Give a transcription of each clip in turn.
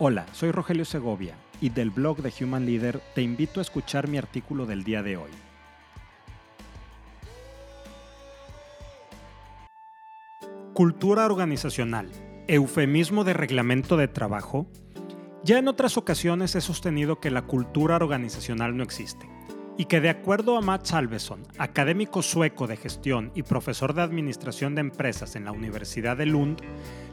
Hola, soy Rogelio Segovia y del blog de Human Leader te invito a escuchar mi artículo del día de hoy. Cultura organizacional, eufemismo de reglamento de trabajo. Ya en otras ocasiones he sostenido que la cultura organizacional no existe y que de acuerdo a Matt Salveson, académico sueco de gestión y profesor de administración de empresas en la Universidad de Lund,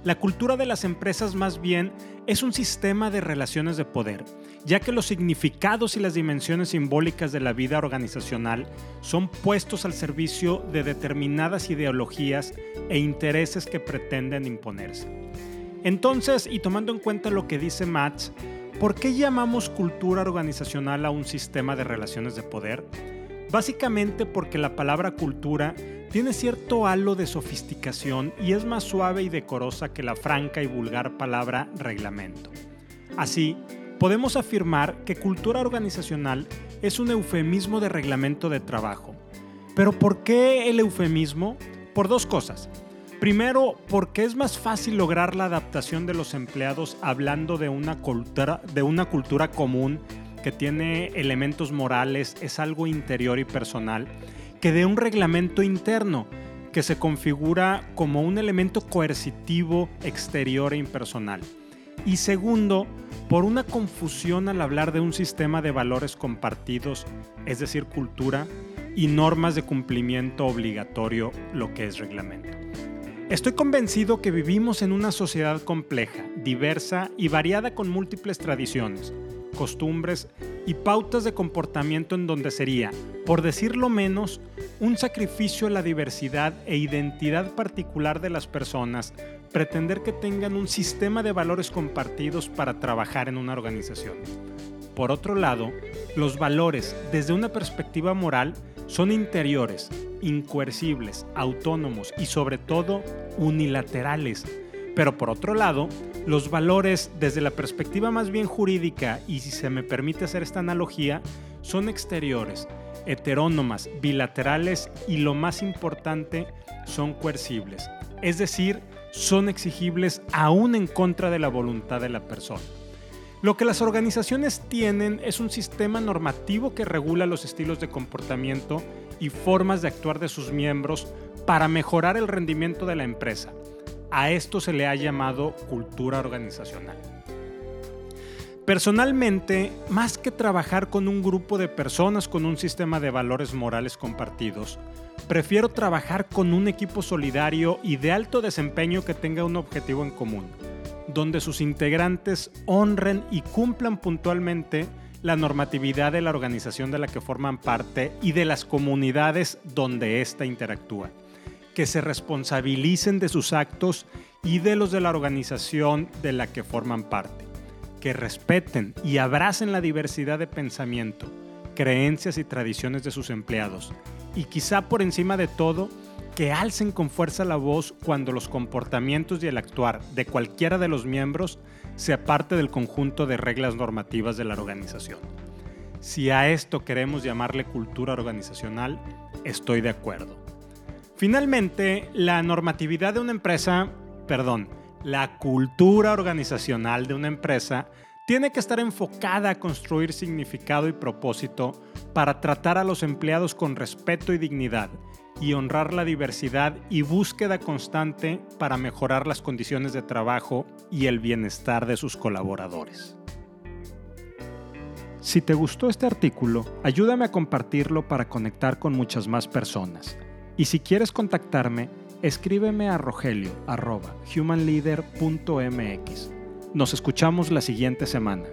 la cultura de las empresas más bien es un sistema de relaciones de poder, ya que los significados y las dimensiones simbólicas de la vida organizacional son puestos al servicio de determinadas ideologías e intereses que pretenden imponerse. Entonces, y tomando en cuenta lo que dice Matt, ¿Por qué llamamos cultura organizacional a un sistema de relaciones de poder? Básicamente porque la palabra cultura tiene cierto halo de sofisticación y es más suave y decorosa que la franca y vulgar palabra reglamento. Así, podemos afirmar que cultura organizacional es un eufemismo de reglamento de trabajo. Pero ¿por qué el eufemismo? Por dos cosas. Primero, porque es más fácil lograr la adaptación de los empleados hablando de una cultura, común que tiene elementos morales, es algo interior y personal, que de un reglamento interno que se configura como un elemento coercitivo, exterior e impersonal. Y segundo, por una confusión al hablar de un sistema de valores compartidos, es decir, cultura, y normas de cumplimiento obligatorio, lo que es reglamento. Estoy convencido que vivimos en una sociedad compleja, diversa y variada con múltiples tradiciones, costumbres y pautas de comportamiento en donde sería, por decirlo menos, un sacrificio a la diversidad e identidad particular de las personas pretender que tengan un sistema de valores compartidos para trabajar en una organización. Por otro lado, los valores, desde una perspectiva moral, son interiores, incoercibles, autónomos y sobre todo unilaterales. Pero por otro lado, los valores desde la perspectiva más bien jurídica, y si se me permite hacer esta analogía, son exteriores, heterónomas, bilaterales y lo más importante, son coercibles. Es decir, son exigibles aún en contra de la voluntad de la persona. Lo que las organizaciones tienen es un sistema normativo que regula los estilos de comportamiento y formas de actuar de sus miembros para mejorar el rendimiento de la empresa. A esto se le ha llamado cultura organizacional. Personalmente, más que trabajar con un grupo de personas con un sistema de valores morales compartidos, prefiero trabajar con un equipo solidario y de alto desempeño que tenga un objetivo en común donde sus integrantes honren y cumplan puntualmente la normatividad de la organización de la que forman parte y de las comunidades donde ésta interactúa, que se responsabilicen de sus actos y de los de la organización de la que forman parte, que respeten y abracen la diversidad de pensamiento, creencias y tradiciones de sus empleados, y quizá por encima de todo, que alcen con fuerza la voz cuando los comportamientos y el actuar de cualquiera de los miembros sea parte del conjunto de reglas normativas de la organización. Si a esto queremos llamarle cultura organizacional, estoy de acuerdo. Finalmente, la normatividad de una empresa, perdón, la cultura organizacional de una empresa tiene que estar enfocada a construir significado y propósito para tratar a los empleados con respeto y dignidad y honrar la diversidad y búsqueda constante para mejorar las condiciones de trabajo y el bienestar de sus colaboradores. Si te gustó este artículo, ayúdame a compartirlo para conectar con muchas más personas. Y si quieres contactarme, escríbeme a rogelio.humanleader.mx. Nos escuchamos la siguiente semana.